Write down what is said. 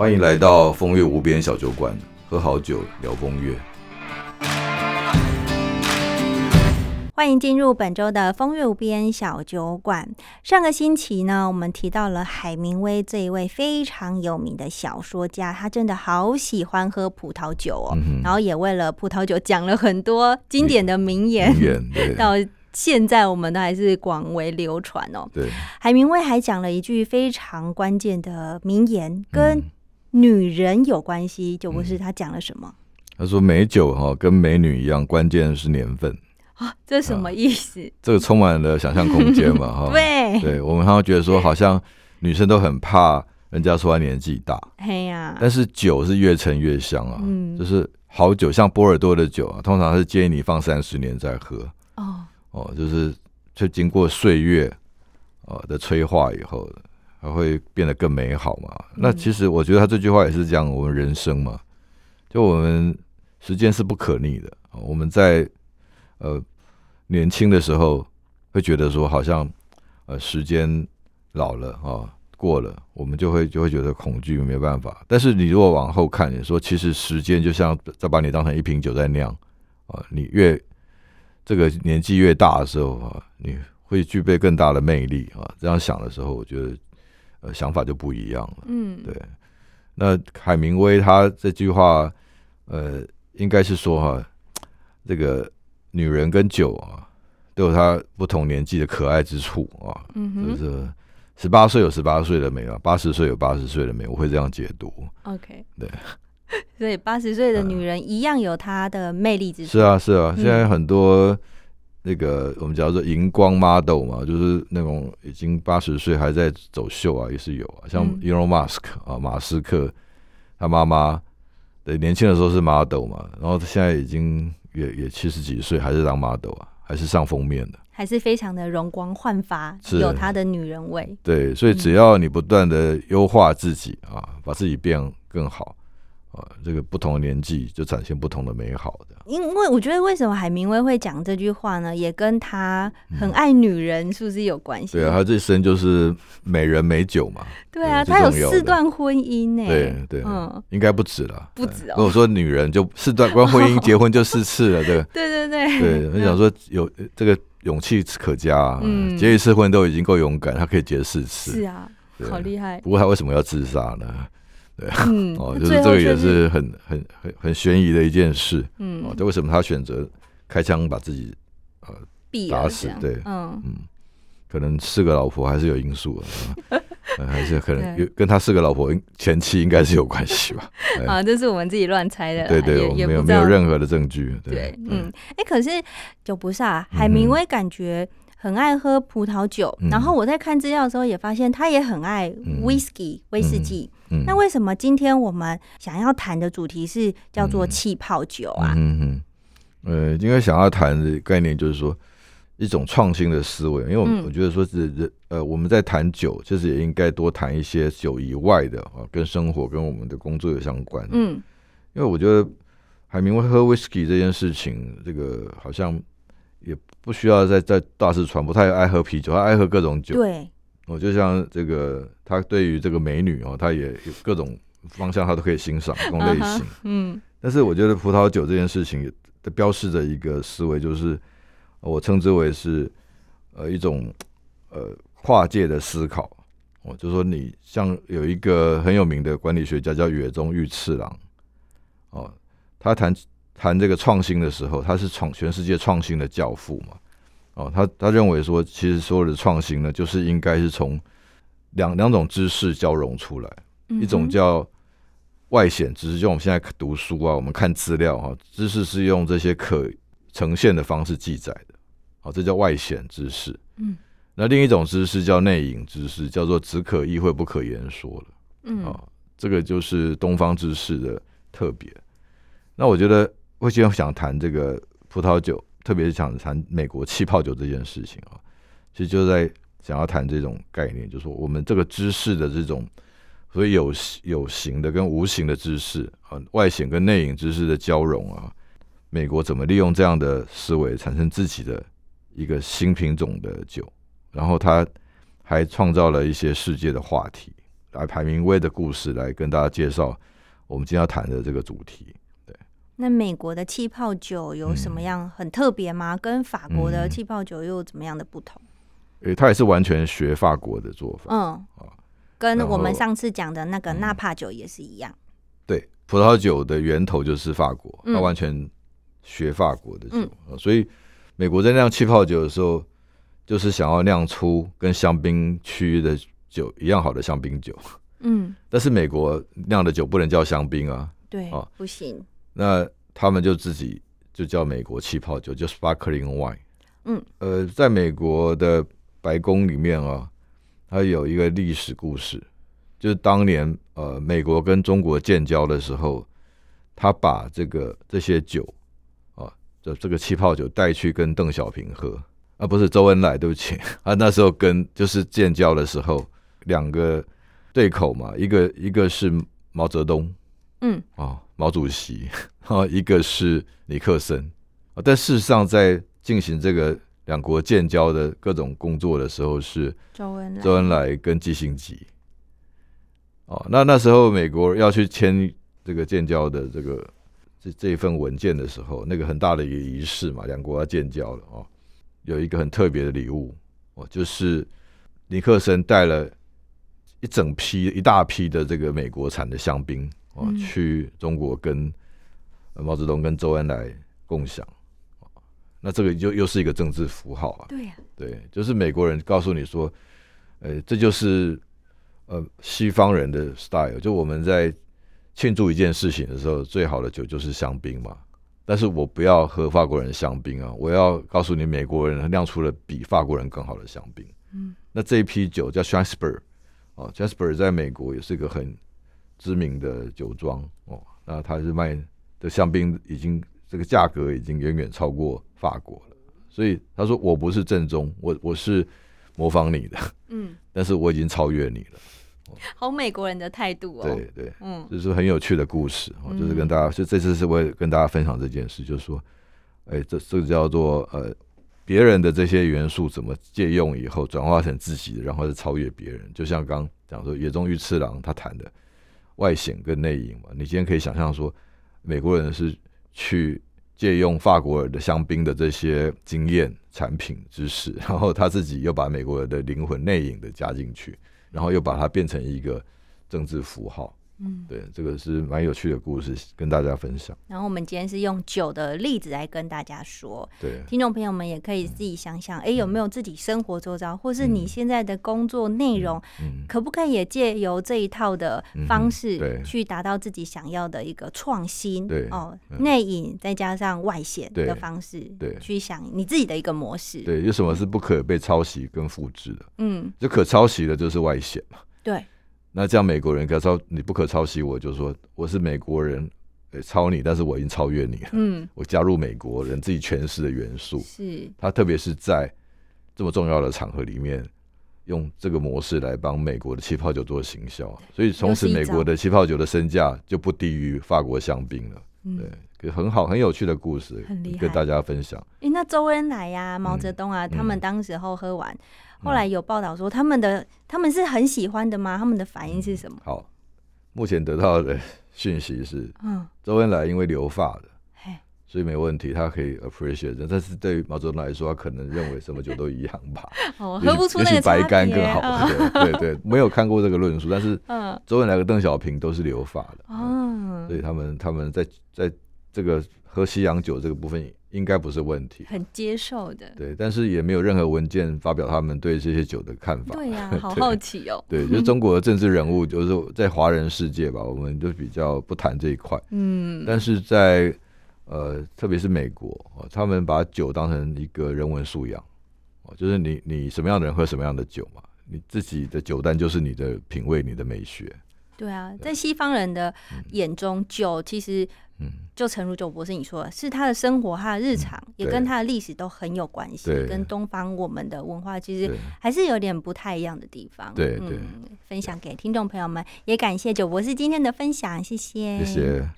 欢迎来到风月无边小酒馆，喝好酒聊风月。欢迎进入本周的风月无边小酒馆。上个星期呢，我们提到了海明威这一位非常有名的小说家，他真的好喜欢喝葡萄酒哦，然后也为了葡萄酒讲了很多经典的名言，到现在我们都还是广为流传哦。对，海明威还讲了一句非常关键的名言，跟女人有关系，就不是他讲了什么？他说美酒哈跟美女一样，关键是年份。啊，这是什么意思？这个充满了想象空间嘛，哈。对，对我们常常觉得说，好像女生都很怕人家说她年纪大。嘿呀，但是酒是越陈越香啊，就是好酒，像波尔多的酒啊，通常是建议你放三十年再喝。哦哦，就是就经过岁月呃的催化以后，还会变得更美好嘛。那其实我觉得他这句话也是讲我们人生嘛，就我们时间是不可逆的，我们在呃。年轻的时候会觉得说，好像呃时间老了啊，过了，我们就会就会觉得恐惧，没办法。但是你如果往后看，你说其实时间就像在把你当成一瓶酒在酿啊，你越这个年纪越大的时候啊，你会具备更大的魅力啊。这样想的时候，我觉得呃想法就不一样了。嗯，对。那海明威他这句话呃，应该是说哈，这个。女人跟酒啊，都有她不同年纪的可爱之处啊。嗯就是十八岁有十八岁的美啊，八十岁有八十岁的美，我会这样解读。OK，对。所以八十岁的女人一样有她的魅力之处。是啊，是啊。现在很多那个我们叫做荧光 model 嘛，就是那种已经八十岁还在走秀啊，也是有啊。像 Elon Musk 啊，马斯克，他妈妈对年轻的时候是 model 嘛，然后现在已经。也也七十几岁还是当 model 啊，还是上封面的，还是非常的容光焕发，有她的女人味。对，所以只要你不断的优化自己啊，把自己变更好。啊，这个不同的年纪就展现不同的美好的。因为我觉得，为什么海明威会讲这句话呢？也跟他很爱女人是不是有关系？对啊，他这生就是美人美酒嘛。对啊，他有四段婚姻呢。对对，嗯，应该不止了，不止。如果说女人就四段关婚姻，结婚就四次了，对 对对对。对，我想说有这个勇气可嘉，嗯，结一次婚都已经够勇敢，他可以结四次。是啊，好厉害。不过他为什么要自杀呢？嗯，哦，就是这个也是很很很很悬疑的一件事。嗯，哦，这为什么他选择开枪把自己呃打死？对，嗯嗯，可能四个老婆还是有因素的，还是可能有跟他四个老婆前妻应该是有关系吧？啊，这是我们自己乱猜的。对对，我没有没有任何的证据。对，嗯，哎，可是酒不是海明威感觉。很爱喝葡萄酒，然后我在看资料的时候也发现他也很爱 whisky 威士忌。那为什么今天我们想要谈的主题是叫做气泡酒啊？嗯嗯，呃，应该想要谈的概念就是说一种创新的思维，因为我我觉得说是人呃我们在谈酒，其实也应该多谈一些酒以外的啊，跟生活跟我们的工作有相关。嗯，因为我觉得海明威喝 whisky 这件事情，这个好像。也不需要再再大肆传播，他也爱喝啤酒，他爱喝各种酒。对，我就像这个，他对于这个美女哦，他也有各种方向，他都可以欣赏各种类型。嗯，但是我觉得葡萄酒这件事情的标示着一个思维，就是我称之为是呃一种呃跨界的思考。哦就说你像有一个很有名的管理学家叫野中裕次郎，哦，他谈。谈这个创新的时候，他是创全世界创新的教父嘛？哦，他他认为说，其实所有的创新呢，就是应该是从两两种知识交融出来，一种叫外显知识，就我们现在读书啊，我们看资料哈，知识是用这些可呈现的方式记载的，好，这叫外显知识。嗯，那另一种知识叫内隐知识，叫做只可意会不可言说了。嗯，啊，这个就是东方知识的特别。那我觉得。我今天想谈这个葡萄酒，特别是想谈美国气泡酒这件事情啊，其实就在想要谈这种概念，就是说我们这个知识的这种，所以有有形的跟无形的知识啊，外显跟内隐知识的交融啊，美国怎么利用这样的思维产生自己的一个新品种的酒，然后他还创造了一些世界的话题，来排名威的故事来跟大家介绍我们今天要谈的这个主题。对，那美国的气泡酒有什么样很特别吗？跟法国的气泡酒又怎么样的不同？诶，它也是完全学法国的做法。嗯，啊，跟我们上次讲的那个纳帕酒也是一样。对，葡萄酒的源头就是法国，它完全学法国的酒，所以美国在酿气泡酒的时候，就是想要酿出跟香槟区的酒一样好的香槟酒。嗯，但是美国酿的酒不能叫香槟啊，对，啊，不行。那他们就自己就叫美国气泡酒，就 sparkling wine。嗯，呃，在美国的。白宫里面啊，它有一个历史故事，就是当年呃，美国跟中国建交的时候，他把这个这些酒啊，这这个气泡酒带去跟邓小平喝，啊，不是周恩来，对不起，啊，那时候跟就是建交的时候，两个对口嘛，一个一个是毛泽东，嗯，啊，毛主席，啊，一个是尼克森，啊，但事实上在进行这个。两国建交的各种工作的时候是周恩来、周恩来跟基辛吉。哦，那那时候美国要去签这个建交的这个这这一份文件的时候，那个很大的一个仪式嘛，两国要建交了哦，有一个很特别的礼物哦，就是尼克森带了一整批一大批的这个美国产的香槟哦，去中国跟毛泽东跟周恩来共享。那这个就又是一个政治符号啊！对呀，对，就是美国人告诉你说，呃，这就是呃西方人的 style，就我们在庆祝一件事情的时候，最好的酒就是香槟嘛。但是我不要喝法国人香槟啊，我要告诉你，美国人酿出了比法国人更好的香槟。嗯，那这一批酒叫 Jasper 哦，Jasper 在美国也是一个很知名的酒庄哦，那他是卖的香槟已经。这个价格已经远远超过法国了，所以他说我不是正宗，我我是模仿你的，嗯，但是我已经超越你了。好美国人的态度哦，对对，嗯，这是很有趣的故事哦，就是跟大家，就这次是为跟大家分享这件事，就是说，哎，这这个叫做呃，别人的这些元素怎么借用以后转化成自己的，然后是超越别人，就像刚讲说野中玉次郎他谈的外显跟内隐嘛，你今天可以想象说美国人是。去借用法国人的香槟的这些经验、产品、知识，然后他自己又把美国人的灵魂内隐的加进去，然后又把它变成一个政治符号。嗯，对，这个是蛮有趣的故事，跟大家分享。然后我们今天是用酒的例子来跟大家说，对，听众朋友们也可以自己想想，哎，有没有自己生活周遭，或是你现在的工作内容，可不可以也借由这一套的方式，去达到自己想要的一个创新？对，哦，内隐再加上外显的方式，对，去想你自己的一个模式。对，有什么是不可被抄袭跟复制的？嗯，就可抄袭的，就是外显嘛。对。那这样美国人可抄你不可抄袭我，就说我是美国人，抄你，但是我已经超越你了。嗯，我加入美国人自己诠释的元素。是，他特别是在这么重要的场合里面，用这个模式来帮美国的气泡酒做行销，所以从此美国的气泡酒的身价就不低于法国香槟了。对，很好，很有趣的故事，跟大家分享。哎，那周恩来呀、毛泽东啊，他们当时候喝完。后来有报道说，他们的他们是很喜欢的吗？他们的反应是什么？好，目前得到的讯息是，嗯，周恩来因为留发的，所以没问题，他可以 appreciate。但是对于毛泽东来说，他可能认为什么酒都一样吧，哦，喝不出那个白干更好。对对对，没有看过这个论述，但是，嗯，周恩来和邓小平都是留法的，嗯，所以他们他们在在这个喝西洋酒这个部分。应该不是问题，很接受的。对，但是也没有任何文件发表他们对这些酒的看法。对呀，好好奇哦。对，就中国的政治人物，就是在华人世界吧，我们就比较不谈这一块。嗯，但是在呃，特别是美国，他们把酒当成一个人文素养，哦，就是你你什么样的人喝什么样的酒嘛，你自己的酒单就是你的品味，你的美学。对啊，在西方人的眼中，酒其实。嗯，就诚如九博士你说的，是他的生活，他的日常，也跟他的历史都很有关系，跟东方我们的文化其实还是有点不太一样的地方。对对，分享给听众朋友们，也感谢九博士今天的分享，谢谢，谢谢。